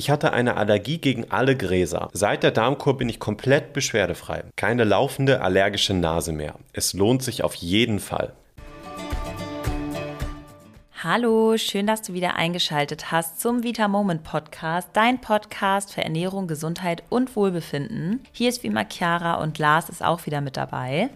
Ich hatte eine Allergie gegen alle Gräser. Seit der Darmkur bin ich komplett beschwerdefrei. Keine laufende allergische Nase mehr. Es lohnt sich auf jeden Fall. Hallo, schön, dass du wieder eingeschaltet hast zum Vita Moment Podcast, dein Podcast für Ernährung, Gesundheit und Wohlbefinden. Hier ist wie immer Chiara und Lars ist auch wieder mit dabei.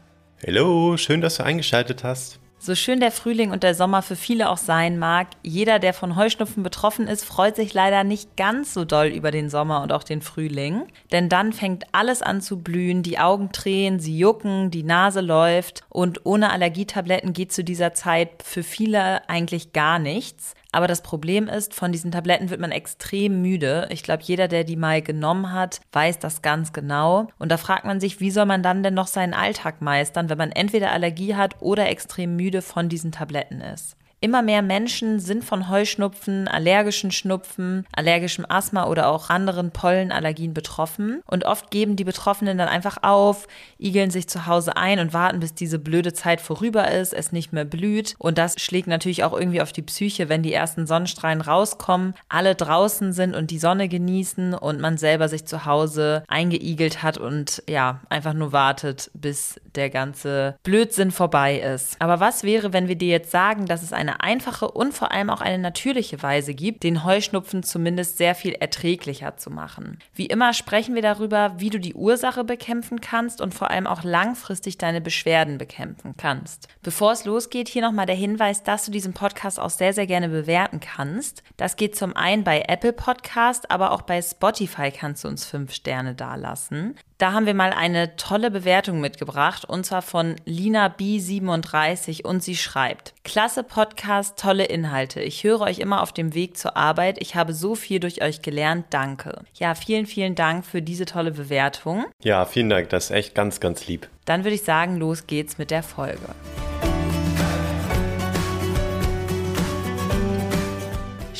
Hallo, schön, dass du eingeschaltet hast. So schön der Frühling und der Sommer für viele auch sein mag, jeder, der von Heuschnupfen betroffen ist, freut sich leider nicht ganz so doll über den Sommer und auch den Frühling. Denn dann fängt alles an zu blühen, die Augen tränen, sie jucken, die Nase läuft und ohne Allergietabletten geht zu dieser Zeit für viele eigentlich gar nichts. Aber das Problem ist, von diesen Tabletten wird man extrem müde. Ich glaube, jeder, der die mal genommen hat, weiß das ganz genau. Und da fragt man sich, wie soll man dann denn noch seinen Alltag meistern, wenn man entweder Allergie hat oder extrem müde von diesen Tabletten ist. Immer mehr Menschen sind von Heuschnupfen, allergischen Schnupfen, allergischem Asthma oder auch anderen Pollenallergien betroffen. Und oft geben die Betroffenen dann einfach auf, igeln sich zu Hause ein und warten, bis diese blöde Zeit vorüber ist, es nicht mehr blüht. Und das schlägt natürlich auch irgendwie auf die Psyche, wenn die ersten Sonnenstrahlen rauskommen, alle draußen sind und die Sonne genießen und man selber sich zu Hause eingeigelt hat und ja, einfach nur wartet, bis der ganze Blödsinn vorbei ist. Aber was wäre, wenn wir dir jetzt sagen, dass es eine einfache und vor allem auch eine natürliche Weise gibt, den Heuschnupfen zumindest sehr viel erträglicher zu machen. Wie immer sprechen wir darüber, wie du die Ursache bekämpfen kannst und vor allem auch langfristig deine Beschwerden bekämpfen kannst. Bevor es losgeht, hier nochmal der Hinweis, dass du diesen Podcast auch sehr, sehr gerne bewerten kannst. Das geht zum einen bei Apple Podcast, aber auch bei Spotify kannst du uns fünf Sterne dalassen. Da haben wir mal eine tolle Bewertung mitgebracht und zwar von Lina B37 und sie schreibt: Klasse Podcast, tolle Inhalte. Ich höre euch immer auf dem Weg zur Arbeit. Ich habe so viel durch euch gelernt. Danke. Ja, vielen, vielen Dank für diese tolle Bewertung. Ja, vielen Dank. Das ist echt ganz, ganz lieb. Dann würde ich sagen, los geht's mit der Folge.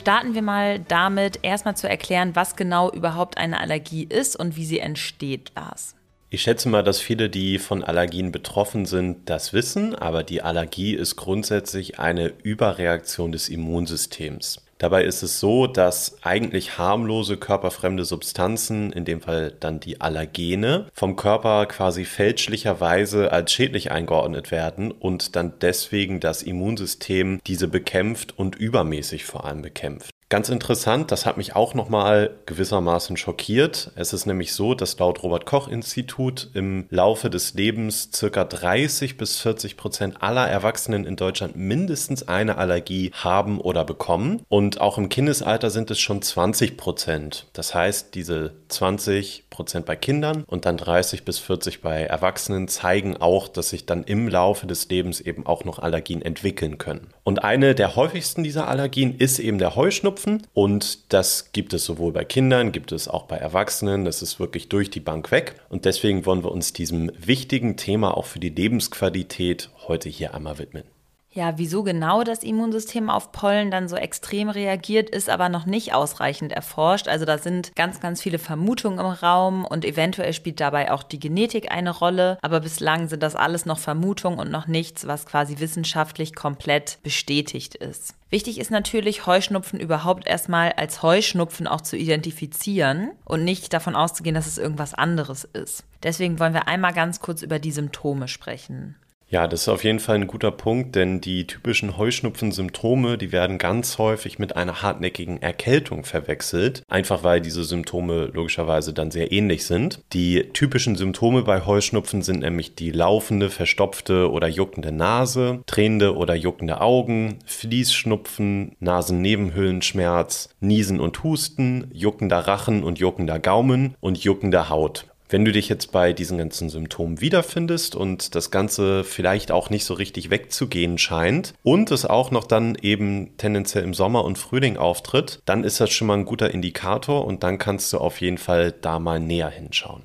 Starten wir mal damit, erstmal zu erklären, was genau überhaupt eine Allergie ist und wie sie entsteht, Lars. Ich schätze mal, dass viele, die von Allergien betroffen sind, das wissen, aber die Allergie ist grundsätzlich eine Überreaktion des Immunsystems. Dabei ist es so, dass eigentlich harmlose körperfremde Substanzen, in dem Fall dann die Allergene, vom Körper quasi fälschlicherweise als schädlich eingeordnet werden und dann deswegen das Immunsystem diese bekämpft und übermäßig vor allem bekämpft. Ganz interessant, das hat mich auch nochmal gewissermaßen schockiert. Es ist nämlich so, dass laut Robert Koch Institut im Laufe des Lebens circa 30 bis 40 Prozent aller Erwachsenen in Deutschland mindestens eine Allergie haben oder bekommen. Und auch im Kindesalter sind es schon 20 Prozent. Das heißt, diese 20 Prozent bei Kindern und dann 30 bis 40 bei Erwachsenen zeigen auch, dass sich dann im Laufe des Lebens eben auch noch Allergien entwickeln können. Und eine der häufigsten dieser Allergien ist eben der Heuschnupfen. Schnupfen und das gibt es sowohl bei Kindern, gibt es auch bei Erwachsenen. Das ist wirklich durch die Bank weg und deswegen wollen wir uns diesem wichtigen Thema auch für die Lebensqualität heute hier einmal widmen. Ja, wieso genau das Immunsystem auf Pollen dann so extrem reagiert, ist aber noch nicht ausreichend erforscht. Also da sind ganz, ganz viele Vermutungen im Raum und eventuell spielt dabei auch die Genetik eine Rolle. Aber bislang sind das alles noch Vermutungen und noch nichts, was quasi wissenschaftlich komplett bestätigt ist. Wichtig ist natürlich, Heuschnupfen überhaupt erstmal als Heuschnupfen auch zu identifizieren und nicht davon auszugehen, dass es irgendwas anderes ist. Deswegen wollen wir einmal ganz kurz über die Symptome sprechen. Ja, das ist auf jeden Fall ein guter Punkt, denn die typischen Heuschnupfen-Symptome, die werden ganz häufig mit einer hartnäckigen Erkältung verwechselt, einfach weil diese Symptome logischerweise dann sehr ähnlich sind. Die typischen Symptome bei Heuschnupfen sind nämlich die laufende, verstopfte oder juckende Nase, tränende oder juckende Augen, Fließschnupfen, Nasennebenhöhlenschmerz, Niesen und Husten, juckender Rachen und juckender Gaumen und juckende Haut. Wenn du dich jetzt bei diesen ganzen Symptomen wiederfindest und das Ganze vielleicht auch nicht so richtig wegzugehen scheint und es auch noch dann eben tendenziell im Sommer und Frühling auftritt, dann ist das schon mal ein guter Indikator und dann kannst du auf jeden Fall da mal näher hinschauen.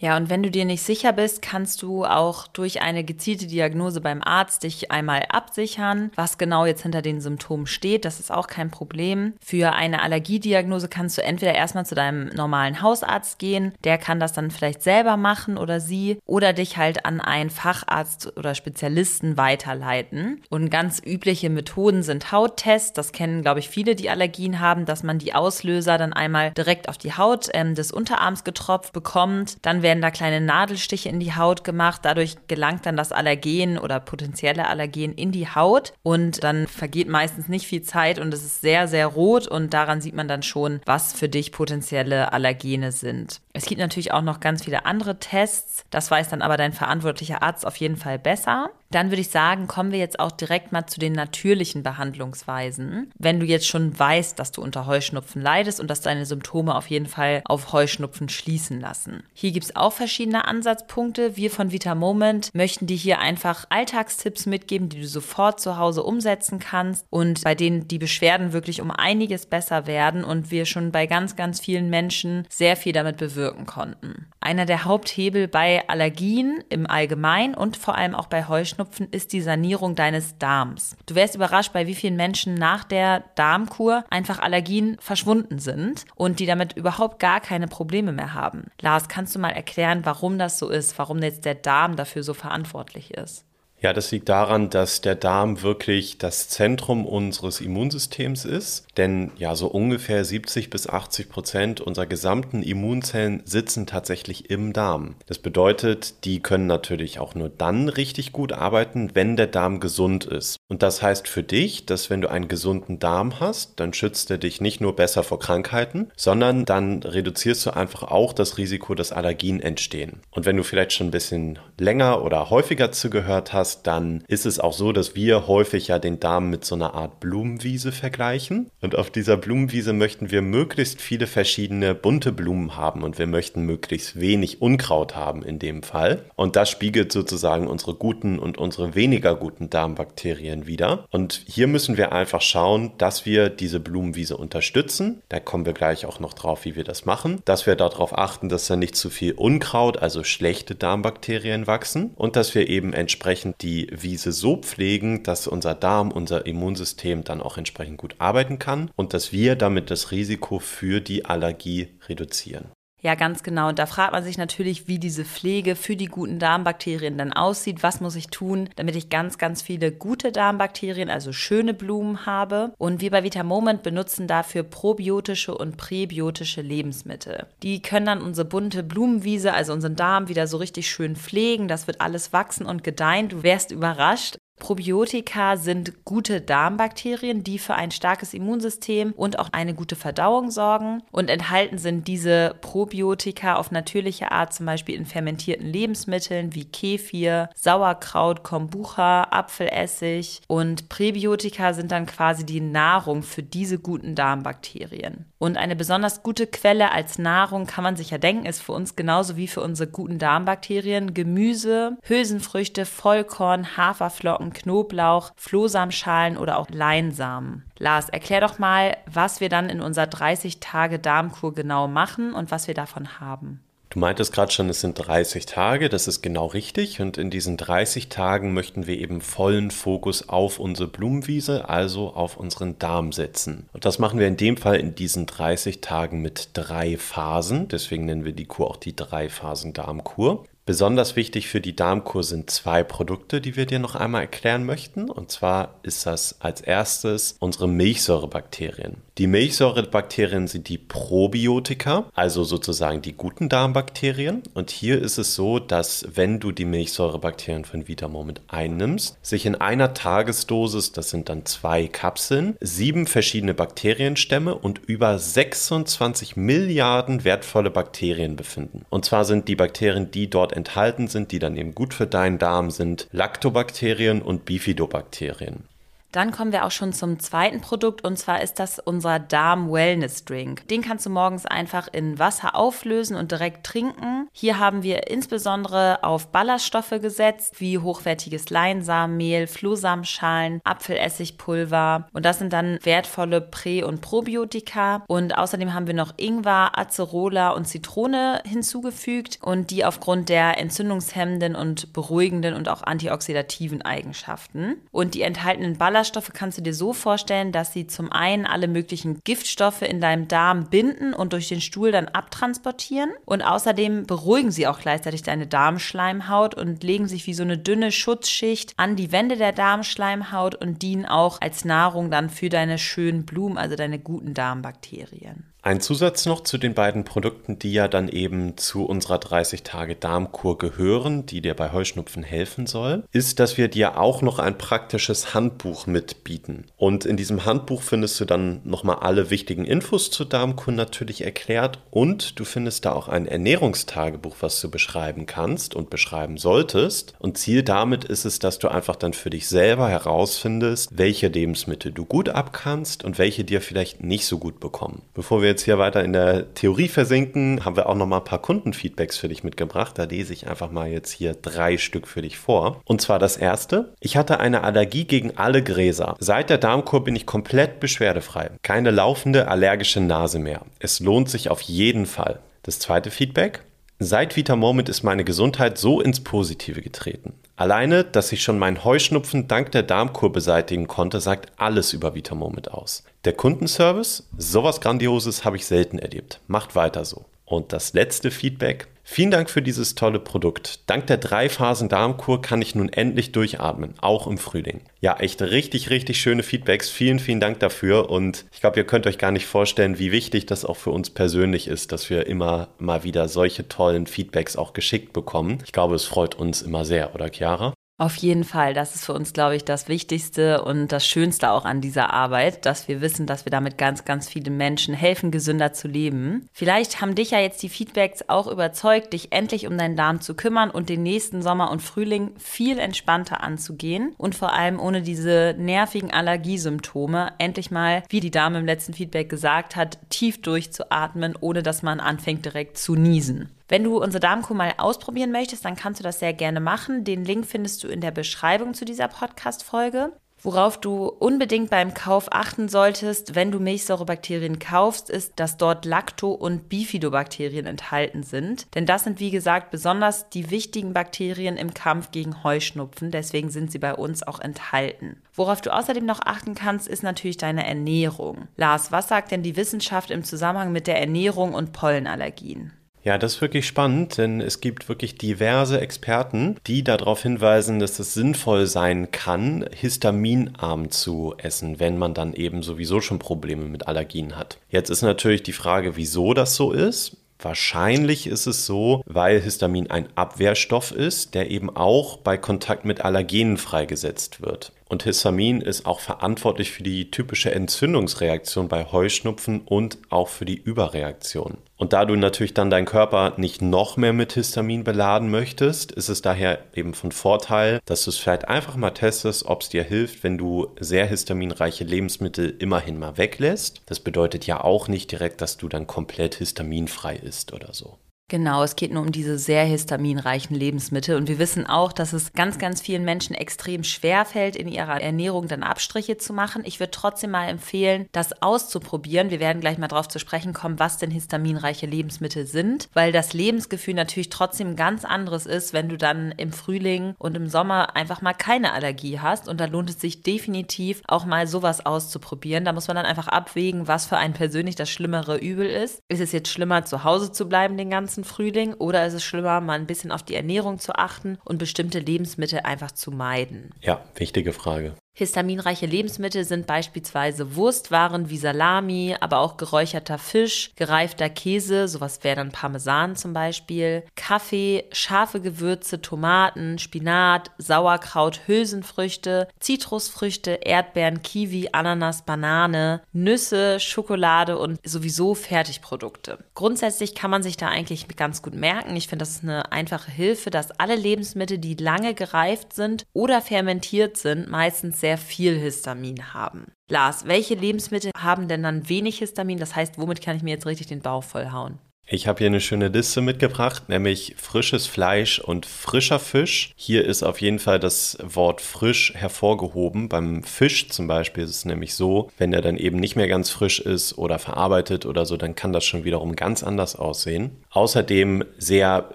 Ja, und wenn du dir nicht sicher bist, kannst du auch durch eine gezielte Diagnose beim Arzt dich einmal absichern, was genau jetzt hinter den Symptomen steht. Das ist auch kein Problem. Für eine Allergiediagnose kannst du entweder erstmal zu deinem normalen Hausarzt gehen, der kann das dann vielleicht selber machen oder sie, oder dich halt an einen Facharzt oder Spezialisten weiterleiten. Und ganz übliche Methoden sind Hauttests. Das kennen, glaube ich, viele, die Allergien haben, dass man die Auslöser dann einmal direkt auf die Haut ähm, des Unterarms getropft bekommt. Dann werden da kleine Nadelstiche in die Haut gemacht. Dadurch gelangt dann das Allergen oder potenzielle Allergen in die Haut und dann vergeht meistens nicht viel Zeit und es ist sehr, sehr rot und daran sieht man dann schon, was für dich potenzielle Allergene sind. Es gibt natürlich auch noch ganz viele andere Tests. Das weiß dann aber dein verantwortlicher Arzt auf jeden Fall besser. Dann würde ich sagen, kommen wir jetzt auch direkt mal zu den natürlichen Behandlungsweisen. Wenn du jetzt schon weißt, dass du unter Heuschnupfen leidest und dass deine Symptome auf jeden Fall auf Heuschnupfen schließen lassen. Hier gibt es auch verschiedene Ansatzpunkte. Wir von Vita Moment möchten dir hier einfach Alltagstipps mitgeben, die du sofort zu Hause umsetzen kannst und bei denen die Beschwerden wirklich um einiges besser werden und wir schon bei ganz, ganz vielen Menschen sehr viel damit bewirken konnten. Einer der Haupthebel bei Allergien im Allgemeinen und vor allem auch bei Heuschnupfen ist die Sanierung deines Darms. Du wärst überrascht, bei wie vielen Menschen nach der Darmkur einfach Allergien verschwunden sind und die damit überhaupt gar keine Probleme mehr haben. Lars, kannst du mal erklären, warum das so ist, warum jetzt der Darm dafür so verantwortlich ist? Ja, das liegt daran, dass der Darm wirklich das Zentrum unseres Immunsystems ist. Denn ja, so ungefähr 70 bis 80 Prozent unserer gesamten Immunzellen sitzen tatsächlich im Darm. Das bedeutet, die können natürlich auch nur dann richtig gut arbeiten, wenn der Darm gesund ist. Und das heißt für dich, dass wenn du einen gesunden Darm hast, dann schützt er dich nicht nur besser vor Krankheiten, sondern dann reduzierst du einfach auch das Risiko, dass Allergien entstehen. Und wenn du vielleicht schon ein bisschen länger oder häufiger zugehört hast, hast, dann ist es auch so, dass wir häufig ja den Darm mit so einer Art Blumenwiese vergleichen. Und auf dieser Blumenwiese möchten wir möglichst viele verschiedene bunte Blumen haben und wir möchten möglichst wenig Unkraut haben in dem Fall. Und das spiegelt sozusagen unsere guten und unsere weniger guten Darmbakterien wieder. Und hier müssen wir einfach schauen, dass wir diese Blumenwiese unterstützen. Da kommen wir gleich auch noch drauf, wie wir das machen. Dass wir darauf achten, dass da nicht zu viel Unkraut, also schlechte Darmbakterien wachsen und dass wir eben entsprechend die Wiese so pflegen, dass unser Darm, unser Immunsystem dann auch entsprechend gut arbeiten kann und dass wir damit das Risiko für die Allergie reduzieren. Ja, ganz genau. Und da fragt man sich natürlich, wie diese Pflege für die guten Darmbakterien dann aussieht. Was muss ich tun, damit ich ganz, ganz viele gute Darmbakterien, also schöne Blumen habe? Und wir bei Vita Moment benutzen dafür probiotische und präbiotische Lebensmittel. Die können dann unsere bunte Blumenwiese, also unseren Darm, wieder so richtig schön pflegen. Das wird alles wachsen und gedeihen. Du wärst überrascht. Probiotika sind gute Darmbakterien, die für ein starkes Immunsystem und auch eine gute Verdauung sorgen. Und enthalten sind diese Probiotika auf natürliche Art zum Beispiel in fermentierten Lebensmitteln wie Kefir, Sauerkraut, Kombucha, Apfelessig. Und Präbiotika sind dann quasi die Nahrung für diese guten Darmbakterien. Und eine besonders gute Quelle als Nahrung kann man sich ja denken, ist für uns genauso wie für unsere guten Darmbakterien Gemüse, Hülsenfrüchte, Vollkorn, Haferflocken, Knoblauch, Flohsamenschalen oder auch Leinsamen. Lars, erklär doch mal, was wir dann in unserer 30 Tage Darmkur genau machen und was wir davon haben. Du meintest gerade schon, es sind 30 Tage, das ist genau richtig. Und in diesen 30 Tagen möchten wir eben vollen Fokus auf unsere Blumenwiese, also auf unseren Darm setzen. Und das machen wir in dem Fall in diesen 30 Tagen mit drei Phasen. Deswegen nennen wir die Kur auch die Drei-Phasen-Darmkur. Besonders wichtig für die Darmkur sind zwei Produkte, die wir dir noch einmal erklären möchten. Und zwar ist das als erstes unsere Milchsäurebakterien. Die Milchsäurebakterien sind die Probiotika, also sozusagen die guten Darmbakterien. Und hier ist es so, dass wenn du die Milchsäurebakterien von Vitamoment einnimmst, sich in einer Tagesdosis, das sind dann zwei Kapseln, sieben verschiedene Bakterienstämme und über 26 Milliarden wertvolle Bakterien befinden. Und zwar sind die Bakterien, die dort enthalten sind, die dann eben gut für deinen Darm sind, Lactobakterien und Bifidobakterien. Dann kommen wir auch schon zum zweiten Produkt und zwar ist das unser Darm Wellness Drink. Den kannst du morgens einfach in Wasser auflösen und direkt trinken. Hier haben wir insbesondere auf Ballaststoffe gesetzt, wie hochwertiges Leinsamenmehl, Flohsamenschalen, Apfelessigpulver und das sind dann wertvolle Prä- und Probiotika und außerdem haben wir noch Ingwer, Acerola und Zitrone hinzugefügt und die aufgrund der entzündungshemmenden und beruhigenden und auch antioxidativen Eigenschaften. Und die enthaltenen Ballaststoffe kannst du dir so vorstellen, dass sie zum einen alle möglichen Giftstoffe in deinem Darm binden und durch den Stuhl dann abtransportieren. Und außerdem beruhigen sie auch gleichzeitig deine Darmschleimhaut und legen sich wie so eine dünne Schutzschicht an die Wände der Darmschleimhaut und dienen auch als Nahrung dann für deine schönen Blumen, also deine guten Darmbakterien. Ein Zusatz noch zu den beiden Produkten, die ja dann eben zu unserer 30-Tage-Darmkur gehören, die dir bei Heuschnupfen helfen soll, ist, dass wir dir auch noch ein praktisches Handbuch mitbieten. Und in diesem Handbuch findest du dann nochmal alle wichtigen Infos zur Darmkur natürlich erklärt und du findest da auch ein Ernährungstagebuch, was du beschreiben kannst und beschreiben solltest. Und Ziel damit ist es, dass du einfach dann für dich selber herausfindest, welche Lebensmittel du gut abkannst und welche dir vielleicht nicht so gut bekommen. Bevor wir jetzt hier weiter in der Theorie versinken, haben wir auch noch mal ein paar Kundenfeedbacks für dich mitgebracht. Da lese ich einfach mal jetzt hier drei Stück für dich vor. Und zwar das erste. Ich hatte eine Allergie gegen alle Gräser. Seit der Darmkur bin ich komplett beschwerdefrei. Keine laufende allergische Nase mehr. Es lohnt sich auf jeden Fall. Das zweite Feedback. Seit Vita Moment ist meine Gesundheit so ins Positive getreten. Alleine, dass ich schon meinen Heuschnupfen dank der Darmkur beseitigen konnte, sagt alles über Vita Moment aus. Der Kundenservice, sowas Grandioses habe ich selten erlebt. Macht weiter so. Und das letzte Feedback. Vielen Dank für dieses tolle Produkt. Dank der drei Phasen Darmkur kann ich nun endlich durchatmen, auch im Frühling. Ja, echt richtig, richtig schöne Feedbacks. Vielen, vielen Dank dafür. Und ich glaube, ihr könnt euch gar nicht vorstellen, wie wichtig das auch für uns persönlich ist, dass wir immer mal wieder solche tollen Feedbacks auch geschickt bekommen. Ich glaube, es freut uns immer sehr, oder Chiara? Auf jeden Fall. Das ist für uns, glaube ich, das Wichtigste und das Schönste auch an dieser Arbeit, dass wir wissen, dass wir damit ganz, ganz viele Menschen helfen, gesünder zu leben. Vielleicht haben dich ja jetzt die Feedbacks auch überzeugt, dich endlich um deinen Darm zu kümmern und den nächsten Sommer und Frühling viel entspannter anzugehen und vor allem ohne diese nervigen Allergiesymptome endlich mal, wie die Dame im letzten Feedback gesagt hat, tief durchzuatmen, ohne dass man anfängt direkt zu niesen. Wenn du unsere Darmkur mal ausprobieren möchtest, dann kannst du das sehr gerne machen. Den Link findest du in der Beschreibung zu dieser Podcast-Folge. Worauf du unbedingt beim Kauf achten solltest, wenn du Milchsäurebakterien kaufst, ist, dass dort Lacto- und Bifidobakterien enthalten sind. Denn das sind, wie gesagt, besonders die wichtigen Bakterien im Kampf gegen Heuschnupfen. Deswegen sind sie bei uns auch enthalten. Worauf du außerdem noch achten kannst, ist natürlich deine Ernährung. Lars, was sagt denn die Wissenschaft im Zusammenhang mit der Ernährung und Pollenallergien? Ja, das ist wirklich spannend, denn es gibt wirklich diverse Experten, die darauf hinweisen, dass es sinnvoll sein kann, histaminarm zu essen, wenn man dann eben sowieso schon Probleme mit Allergien hat. Jetzt ist natürlich die Frage, wieso das so ist. Wahrscheinlich ist es so, weil Histamin ein Abwehrstoff ist, der eben auch bei Kontakt mit Allergenen freigesetzt wird. Und Histamin ist auch verantwortlich für die typische Entzündungsreaktion bei Heuschnupfen und auch für die Überreaktion. Und da du natürlich dann deinen Körper nicht noch mehr mit Histamin beladen möchtest, ist es daher eben von Vorteil, dass du es vielleicht einfach mal testest, ob es dir hilft, wenn du sehr histaminreiche Lebensmittel immerhin mal weglässt. Das bedeutet ja auch nicht direkt, dass du dann komplett histaminfrei isst oder so. Genau, es geht nur um diese sehr histaminreichen Lebensmittel. Und wir wissen auch, dass es ganz, ganz vielen Menschen extrem schwer fällt, in ihrer Ernährung dann Abstriche zu machen. Ich würde trotzdem mal empfehlen, das auszuprobieren. Wir werden gleich mal darauf zu sprechen kommen, was denn histaminreiche Lebensmittel sind, weil das Lebensgefühl natürlich trotzdem ganz anderes ist, wenn du dann im Frühling und im Sommer einfach mal keine Allergie hast. Und da lohnt es sich definitiv auch mal sowas auszuprobieren. Da muss man dann einfach abwägen, was für einen persönlich das schlimmere Übel ist. Ist es jetzt schlimmer, zu Hause zu bleiben den ganzen ganzen Frühling oder ist es schlimmer, mal ein bisschen auf die Ernährung zu achten und bestimmte Lebensmittel einfach zu meiden? Ja, wichtige Frage. Histaminreiche Lebensmittel sind beispielsweise Wurstwaren wie Salami, aber auch geräucherter Fisch, gereifter Käse, sowas wäre dann Parmesan zum Beispiel, Kaffee, scharfe Gewürze, Tomaten, Spinat, Sauerkraut, Hülsenfrüchte, Zitrusfrüchte, Erdbeeren, Kiwi, Ananas, Banane, Nüsse, Schokolade und sowieso Fertigprodukte. Grundsätzlich kann man sich da eigentlich ganz gut merken. Ich finde, das ist eine einfache Hilfe, dass alle Lebensmittel, die lange gereift sind oder fermentiert sind, meistens sehr viel Histamin haben. Lars, welche Lebensmittel haben denn dann wenig Histamin? Das heißt, womit kann ich mir jetzt richtig den Bauch vollhauen? Ich habe hier eine schöne Liste mitgebracht, nämlich frisches Fleisch und frischer Fisch. Hier ist auf jeden Fall das Wort frisch hervorgehoben. Beim Fisch zum Beispiel ist es nämlich so, wenn er dann eben nicht mehr ganz frisch ist oder verarbeitet oder so, dann kann das schon wiederum ganz anders aussehen. Außerdem sehr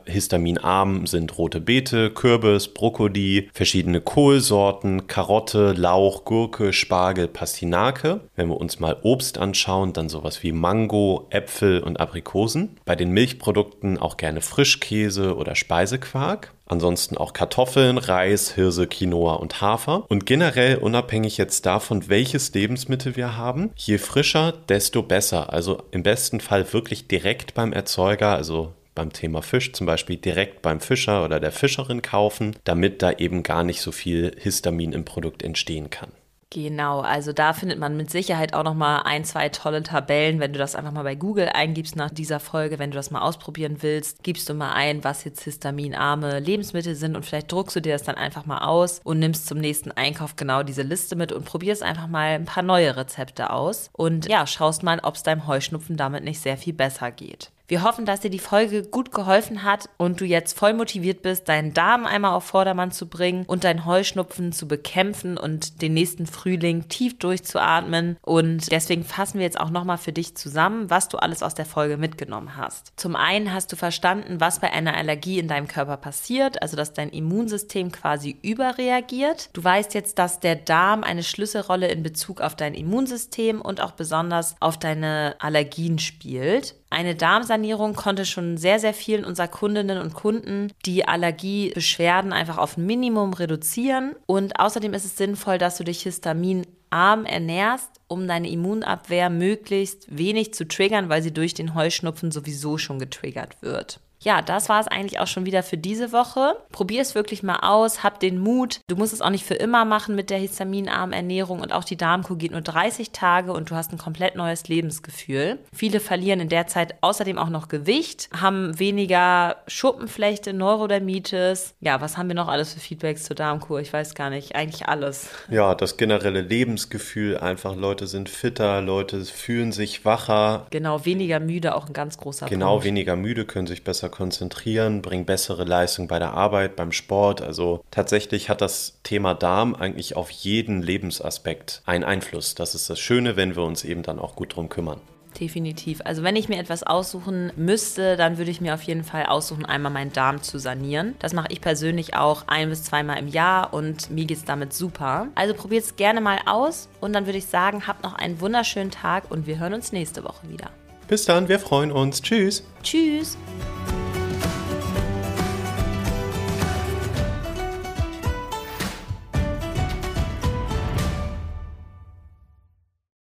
histaminarm sind rote Beete, Kürbis, Brokkoli, verschiedene Kohlsorten, Karotte, Lauch, Gurke, Spargel, Pastinake. Wenn wir uns mal Obst anschauen, dann sowas wie Mango, Äpfel und Aprikosen. Bei den Milchprodukten auch gerne Frischkäse oder Speisequark. Ansonsten auch Kartoffeln, Reis, Hirse, Quinoa und Hafer. Und generell unabhängig jetzt davon, welches Lebensmittel wir haben, je frischer, desto besser. Also im besten Fall wirklich direkt beim Erzeuger, also beim Thema Fisch zum Beispiel direkt beim Fischer oder der Fischerin kaufen, damit da eben gar nicht so viel Histamin im Produkt entstehen kann. Genau, also da findet man mit Sicherheit auch noch mal ein, zwei tolle Tabellen, wenn du das einfach mal bei Google eingibst nach dieser Folge, wenn du das mal ausprobieren willst, gibst du mal ein, was jetzt histaminarme Lebensmittel sind und vielleicht druckst du dir das dann einfach mal aus und nimmst zum nächsten Einkauf genau diese Liste mit und probierst einfach mal ein paar neue Rezepte aus und ja, schaust mal, ob es deinem Heuschnupfen damit nicht sehr viel besser geht. Wir hoffen, dass dir die Folge gut geholfen hat und du jetzt voll motiviert bist, deinen Darm einmal auf Vordermann zu bringen und deinen Heuschnupfen zu bekämpfen und den nächsten Frühling tief durchzuatmen. Und deswegen fassen wir jetzt auch nochmal für dich zusammen, was du alles aus der Folge mitgenommen hast. Zum einen hast du verstanden, was bei einer Allergie in deinem Körper passiert, also dass dein Immunsystem quasi überreagiert. Du weißt jetzt, dass der Darm eine Schlüsselrolle in Bezug auf dein Immunsystem und auch besonders auf deine Allergien spielt. Eine Darmsanierung konnte schon sehr, sehr vielen unserer Kundinnen und Kunden die Allergiebeschwerden einfach auf ein Minimum reduzieren. Und außerdem ist es sinnvoll, dass du dich histaminarm ernährst, um deine Immunabwehr möglichst wenig zu triggern, weil sie durch den Heuschnupfen sowieso schon getriggert wird ja, das war es eigentlich auch schon wieder für diese Woche. Probier es wirklich mal aus, hab den Mut. Du musst es auch nicht für immer machen mit der histaminarmen Ernährung und auch die Darmkur geht nur 30 Tage und du hast ein komplett neues Lebensgefühl. Viele verlieren in der Zeit außerdem auch noch Gewicht, haben weniger Schuppenflechte, Neurodermitis. Ja, was haben wir noch alles für Feedbacks zur Darmkur? Ich weiß gar nicht, eigentlich alles. Ja, das generelle Lebensgefühl einfach, Leute sind fitter, Leute fühlen sich wacher. Genau, weniger müde, auch ein ganz großer genau, Punkt. Genau, weniger müde, können sich besser konzentrieren, bringen bessere Leistung bei der Arbeit, beim Sport. Also tatsächlich hat das Thema Darm eigentlich auf jeden Lebensaspekt einen Einfluss. Das ist das Schöne, wenn wir uns eben dann auch gut drum kümmern. Definitiv. Also wenn ich mir etwas aussuchen müsste, dann würde ich mir auf jeden Fall aussuchen, einmal meinen Darm zu sanieren. Das mache ich persönlich auch ein bis zweimal im Jahr und mir geht es damit super. Also probiert es gerne mal aus und dann würde ich sagen, habt noch einen wunderschönen Tag und wir hören uns nächste Woche wieder. Bis dann, wir freuen uns. Tschüss. Tschüss.